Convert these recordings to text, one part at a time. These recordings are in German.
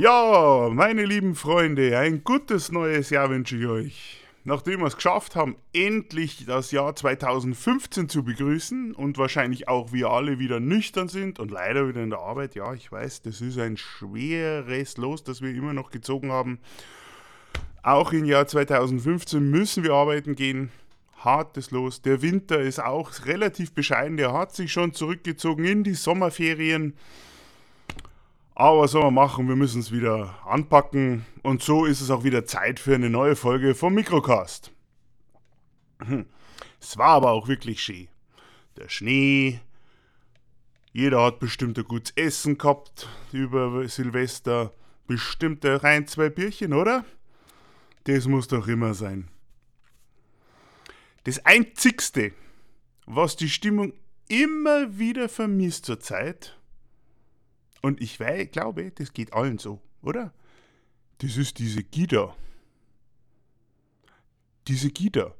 Ja, meine lieben Freunde, ein gutes neues Jahr wünsche ich euch. Nachdem wir es geschafft haben, endlich das Jahr 2015 zu begrüßen und wahrscheinlich auch wir alle wieder nüchtern sind und leider wieder in der Arbeit, ja, ich weiß, das ist ein schweres Los, das wir immer noch gezogen haben. Auch im Jahr 2015 müssen wir arbeiten gehen. Hartes Los. Der Winter ist auch relativ bescheiden. Der hat sich schon zurückgezogen in die Sommerferien. Aber was soll man machen? Wir müssen es wieder anpacken. Und so ist es auch wieder Zeit für eine neue Folge vom Mikrocast. Es war aber auch wirklich schön. Der Schnee. Jeder hat bestimmt ein gutes Essen gehabt über Silvester. Bestimmt rein zwei Bierchen, oder? Das muss doch immer sein. Das Einzigste, was die Stimmung immer wieder vermisst zurzeit, und ich weiß, glaube, das geht allen so, oder? Das ist diese Gida. Diese Gida.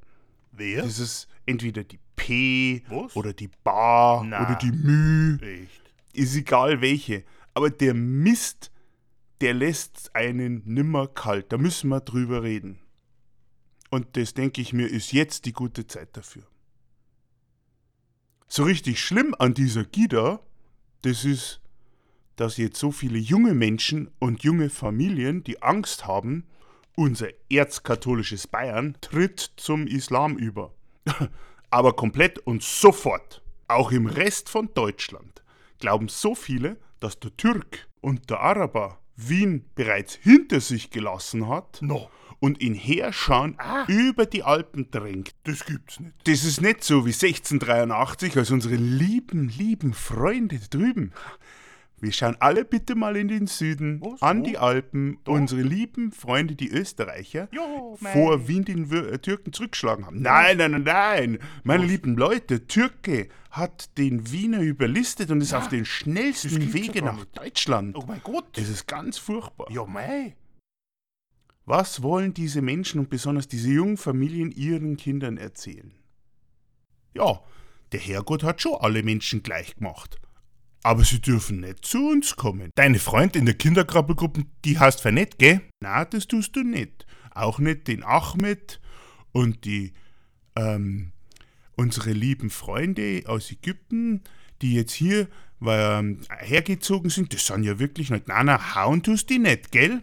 Wer? Das ist entweder die P Was? oder die Ba Na. oder die Mü. Echt? Ist egal welche. Aber der Mist, der lässt einen nimmer kalt. Da müssen wir drüber reden. Und das denke ich mir, ist jetzt die gute Zeit dafür. So richtig schlimm an dieser Gida, das ist, dass jetzt so viele junge Menschen und junge Familien die Angst haben, unser erzkatholisches Bayern tritt zum Islam über. Aber komplett und sofort. Auch im Rest von Deutschland glauben so viele, dass der Türk und der Araber Wien bereits hinter sich gelassen hat No, und ihn Heerschauen über die Alpen drängt. das gibt's nicht. Das ist nicht so wie 1683, als unsere lieben, lieben Freunde drüben. Wir schauen alle bitte mal in den Süden, Was? an die Alpen, unsere lieben Freunde, die Österreicher, Ja, mei. vor Wien den Wir- äh, Türken zurückgeschlagen haben. Nein, nein, nein, nein. Meine lieben Leute, Türke hat den Wiener überlistet und ist auf den schnellsten Wege ja nach. Deutschland. Oh mein Gott. Das ist ganz furchtbar. Ja, mei. Was wollen diese Menschen und besonders diese jungen Familien ihren Kindern erzählen? Ja, der Herrgott hat schon alle Menschen gleich gemacht. Aber sie dürfen nicht zu uns kommen. Deine Freundin in der Kinderkrabbelgruppe, die heißt Vernett, gell? Na, das tust du nicht. Auch nicht den Ahmed und die, ähm, unsere lieben Freunde aus Ägypten, die jetzt hier ähm, hergezogen sind. Das sind ja wirklich nicht. Na, na, hauen tust die nicht, gell?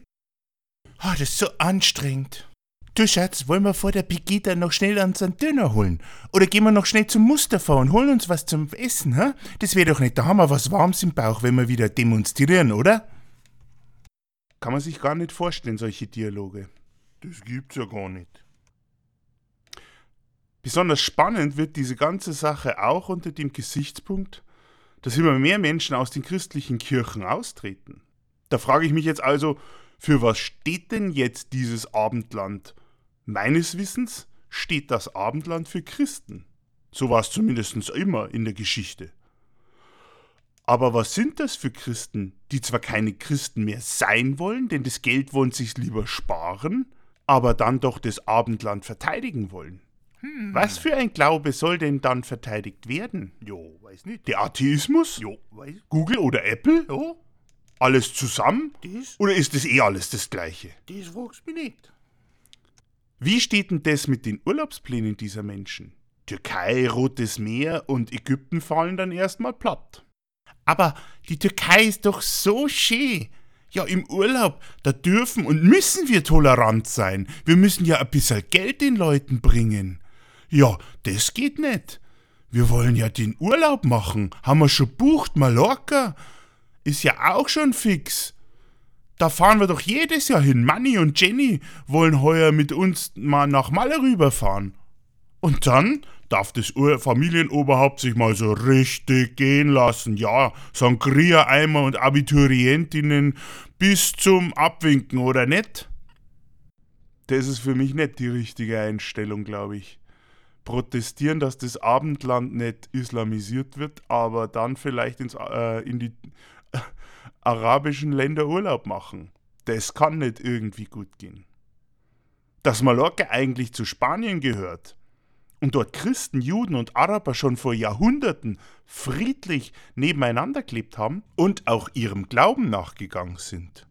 Ah, das ist so anstrengend. Du Schatz, wollen wir vor der Pegida noch schnell unseren Döner holen? Oder gehen wir noch schnell zum Mustafa und holen uns was zum Essen, hä? Das wäre doch nicht, da haben wir was Warmes im Bauch, wenn wir wieder demonstrieren, oder? Kann man sich gar nicht vorstellen, solche Dialoge. Das gibt's ja gar nicht. Besonders spannend wird diese ganze Sache auch unter dem Gesichtspunkt, dass immer mehr Menschen aus den christlichen Kirchen austreten. Da frage ich mich jetzt also, für was steht denn jetzt dieses Abendland? Meines Wissens steht das Abendland für Christen. So war es zumindest immer in der Geschichte. Aber was sind das für Christen, die zwar keine Christen mehr sein wollen, denn das Geld wollen sich lieber sparen, aber dann doch das Abendland verteidigen wollen? Was für ein Glaube soll denn dann verteidigt werden? Jo, weiß nicht. Der Atheismus? Jo, weiß. Google oder Apple? Ja, Alles zusammen? das, Oder ist es eh alles das Gleiche? das fragst mich nicht. Wie steht denn das mit den Urlaubsplänen dieser Menschen? Türkei, Rotes Meer und Ägypten fallen dann erstmal platt. Aber die Türkei ist doch so schön. Ja, im Urlaub, da dürfen und müssen wir tolerant sein. Wir müssen ja ein bisschen Geld den Leuten bringen. Ja, das geht nicht. Wir wollen ja den Urlaub machen. Haben wir schon bucht, Mallorca. Ist ja auch schon fix. Da fahren wir doch jedes Jahr hin. Manni und Jenny wollen heuer mit uns mal nach Malle rüberfahren. Und dann darf das Familienoberhaupt sich mal so richtig gehen lassen. Ja, Sangria-Eimer und Abiturientinnen bis zum Abwinken, oder nicht? Das ist für mich nicht die richtige Einstellung, glaube ich. Protestieren, dass das Abendland nicht islamisiert wird, aber dann vielleicht ins, äh, in die arabischen Länder Urlaub machen. Das kann nicht irgendwie gut gehen. Dass Mallorca eigentlich zu Spanien gehört und dort Christen, Juden und Araber schon vor Jahrhunderten friedlich nebeneinander gelebt haben und auch ihrem Glauben nachgegangen sind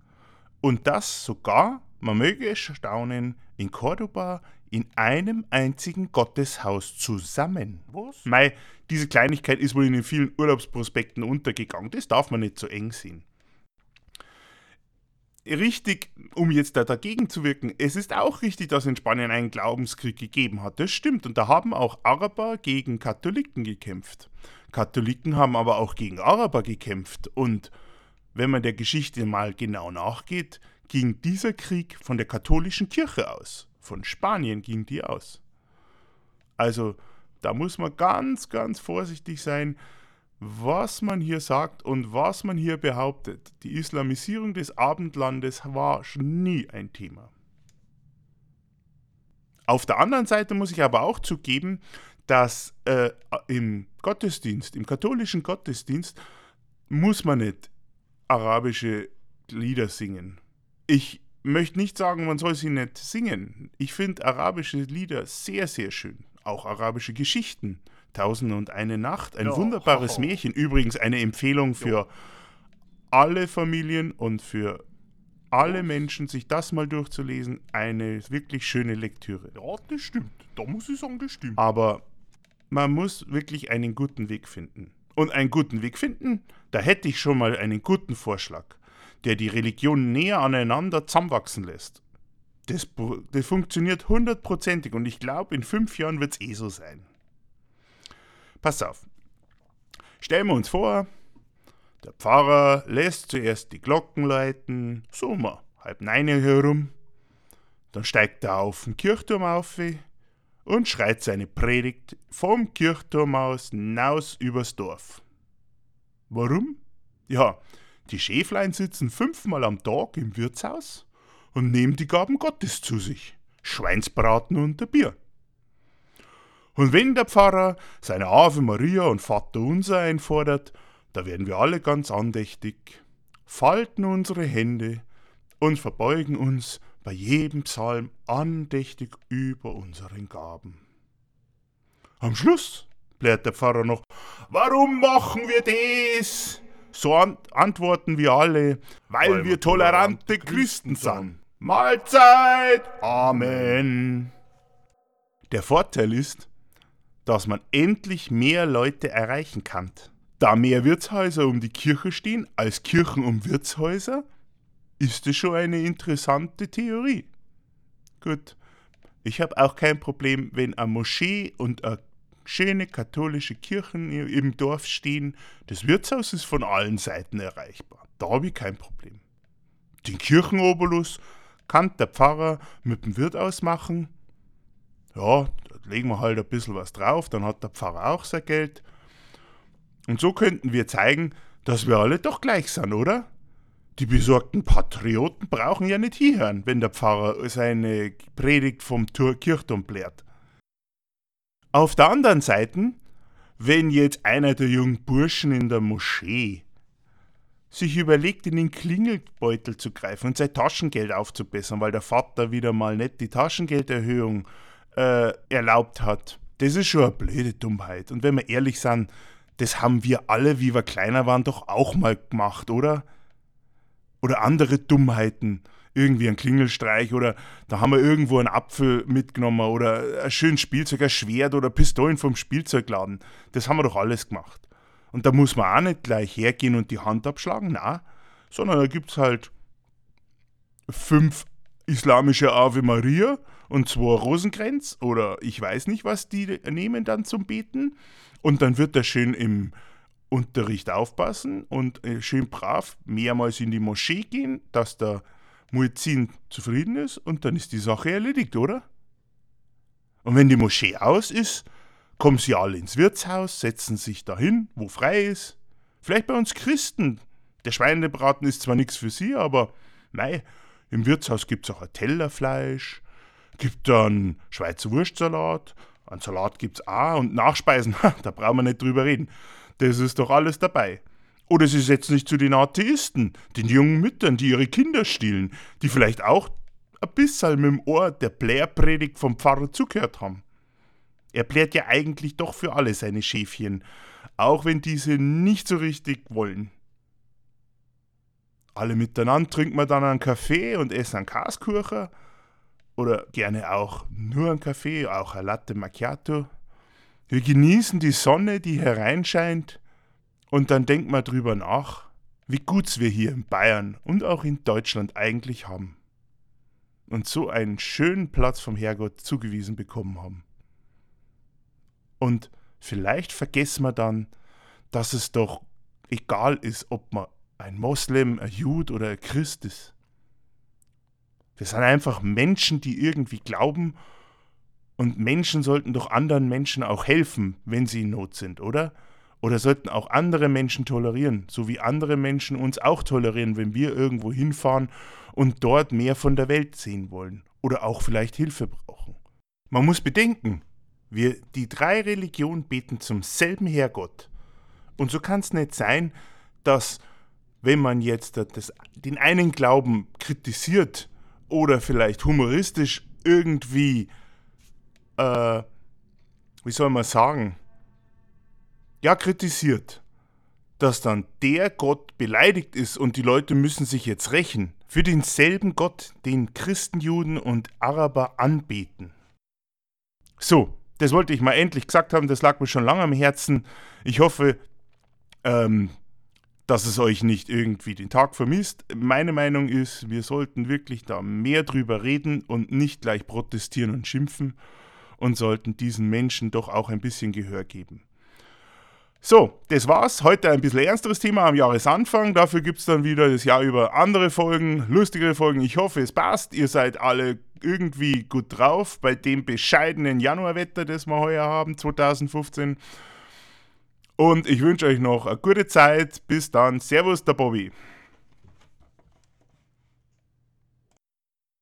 Und das sogar, man möge es staunen, in Cordoba in einem einzigen Gotteshaus zusammen. Was? Mei, diese Kleinigkeit ist wohl in den vielen Urlaubsprospekten untergegangen. Das darf man nicht so eng sehen. Richtig, um jetzt da dagegen zu wirken, es ist auch richtig, dass in Spanien einen Glaubenskrieg gegeben hat. Das stimmt. Und da haben auch Araber gegen Katholiken gekämpft. Katholiken haben aber auch gegen Araber gekämpft. Und wenn man der Geschichte mal genau nachgeht, ging dieser Krieg von der katholischen Kirche aus. Von Spanien ging die aus. Also da muss man ganz, ganz vorsichtig sein, was man hier sagt und was man hier behauptet. Die Islamisierung des Abendlandes war nie ein Thema. Auf der anderen Seite muss ich aber auch zugeben, dass äh, im Gottesdienst, im katholischen Gottesdienst, muss man nicht arabische Lieder singen. Ich möchte nicht sagen, man soll sie nicht singen. Ich finde arabische Lieder sehr, sehr schön. Auch arabische Geschichten. Tausend und eine Nacht, ein Ja. wunderbares Märchen. Übrigens eine Empfehlung für alle Familien und für alle Menschen, sich das mal durchzulesen. Eine wirklich schöne Lektüre. Ja, das stimmt. Da muss ich sagen, das stimmt. Aber man muss wirklich einen guten Weg finden. Und einen guten Weg finden, da hätte ich schon mal einen guten Vorschlag, der die Religionen näher aneinander zusammenwachsen lässt. Das, das funktioniert hundertprozentig und ich glaube, in fünf Jahren wird es eh so sein. Pass auf. Stellen wir uns vor, der Pfarrer lässt zuerst die Glocken läuten, so mal halb neun herum. Dann steigt er auf den Kirchturm auf und schreit seine Predigt vom Kirchturm aus hinaus übers Dorf. Warum? Ja, die Schäflein sitzen fünfmal am Tag im Wirtshaus und nehmen die Gaben Gottes zu sich. Schweinsbraten und Bier. Und wenn der Pfarrer seine Ave Maria und Vater Unser einfordert, da werden wir alle ganz andächtig, falten unsere Hände und verbeugen uns bei jedem Psalm andächtig über unseren Gaben. Am Schluss blärt der Pfarrer noch, warum machen wir das? So an antworten wir alle, weil, Weil wir tolerante Christen sind. Mahlzeit! Amen. Der Vorteil ist, dass man endlich mehr Leute erreichen kann. Da mehr Wirtshäuser um die Kirche stehen als Kirchen um Wirtshäuser, ist es schon eine interessante Theorie. Gut, ich habe auch kein Problem, wenn eine Moschee und eine schöne katholische Kirchen im Dorf stehen. Das Wirtshaus ist von allen Seiten erreichbar. Da habe ich kein Problem. Den Kirchenobolus kann der Pfarrer mit dem Wirt ausmachen. Ja, da legen wir halt ein bisschen was drauf, dann hat der Pfarrer auch sein Geld. Und so könnten wir zeigen, dass wir alle doch gleich sind, oder? Die besorgten Patrioten brauchen ja nicht hinhören, wenn der Pfarrer seine Predigt vom Tur Kirchturm blärt. Auf der anderen Seite, wenn jetzt einer der jungen Burschen in der Moschee sich überlegt, in den Klingelbeutel zu greifen und sein Taschengeld aufzubessern, weil der Vater wieder mal nicht die Taschengelderhöhung äh, erlaubt hat, das ist schon eine blöde Dummheit. Und wenn wir ehrlich sind, das haben wir alle, wie wir kleiner waren, doch auch mal gemacht, oder? Oder andere Dummheiten. Irgendwie ein Klingelstreich oder da haben wir irgendwo einen Apfel mitgenommen oder ein schönes Spielzeug, ein Schwert oder Pistolen vom Spielzeugladen. Das haben wir doch alles gemacht. Und da muss man auch nicht gleich hergehen und die Hand abschlagen, na, sondern da gibt es halt fünf islamische Ave Maria und zwei Rosenkränz oder ich weiß nicht, was die nehmen dann zum Beten. Und dann wird er schön im Unterricht aufpassen und äh, schön brav mehrmals in die Moschee gehen, dass der Muezzin zufrieden ist und dann ist die Sache erledigt, oder? Und wenn die Moschee aus ist, kommen sie alle ins Wirtshaus, setzen sich dahin, wo frei ist. Vielleicht bei uns Christen. Der Schweinebraten ist zwar nichts für sie, aber mei, im Wirtshaus gibt's auch ein Tellerfleisch, gibt dann Schweizer Wurstsalat, einen Salat gibt's auch und Nachspeisen, da brauchen wir nicht drüber reden. Das ist doch alles dabei. Oder sie setzen sich zu den Atheisten, den jungen Müttern, die ihre Kinder stillen, die vielleicht auch ein bisschen mit dem Ohr der Blärpredigt vom Pfarrer zugehört haben. Er plärt ja eigentlich doch für alle seine Schäfchen, auch wenn diese nicht so richtig wollen. alle miteinander trinken wir dann einen Kaffee und essen einen Kaskuchen. Oder gerne auch nur einen Kaffee, auch ein Latte Macchiato. Wir genießen die Sonne, die hereinscheint. Und dann denken wir drüber nach, wie gut's wir hier in Bayern und auch in Deutschland eigentlich haben. Und so einen schönen Platz vom Herrgott zugewiesen bekommen haben. Und vielleicht vergessen wir dann, dass es doch egal ist, ob man ein Moslem, ein Jude oder ein Christ ist. Wir sind einfach Menschen, die irgendwie glauben und Menschen sollten doch anderen Menschen auch helfen, wenn sie in Not sind, oder? Oder sollten auch andere Menschen tolerieren, so wie andere Menschen uns auch tolerieren, wenn wir irgendwo hinfahren und dort mehr von der Welt sehen wollen oder auch vielleicht Hilfe brauchen. Man muss bedenken, wir, die drei Religionen beten zum selben Herrgott. Und so kann es nicht sein, dass wenn man jetzt das, den einen Glauben kritisiert oder vielleicht humoristisch irgendwie, äh, wie soll man sagen, ja, kritisiert, dass dann der Gott beleidigt ist und die Leute müssen sich jetzt rächen für denselben Gott, den Christen, Juden und Araber anbeten. So, das wollte ich mal endlich gesagt haben, das lag mir schon lange am Herzen. Ich hoffe, ähm, dass es euch nicht irgendwie den Tag vermisst. Meine Meinung ist, wir sollten wirklich da mehr drüber reden und nicht gleich protestieren und schimpfen und sollten diesen Menschen doch auch ein bisschen Gehör geben. So, das war's. Heute ein bisschen ernsteres Thema am Jahresanfang. Dafür gibt es dann wieder das Jahr über andere Folgen, lustigere Folgen. Ich hoffe, es passt. Ihr seid alle irgendwie gut drauf bei dem bescheidenen Januarwetter, das wir heuer haben, 2015. Und ich wünsche euch noch eine gute Zeit. Bis dann. Servus, der Bobby.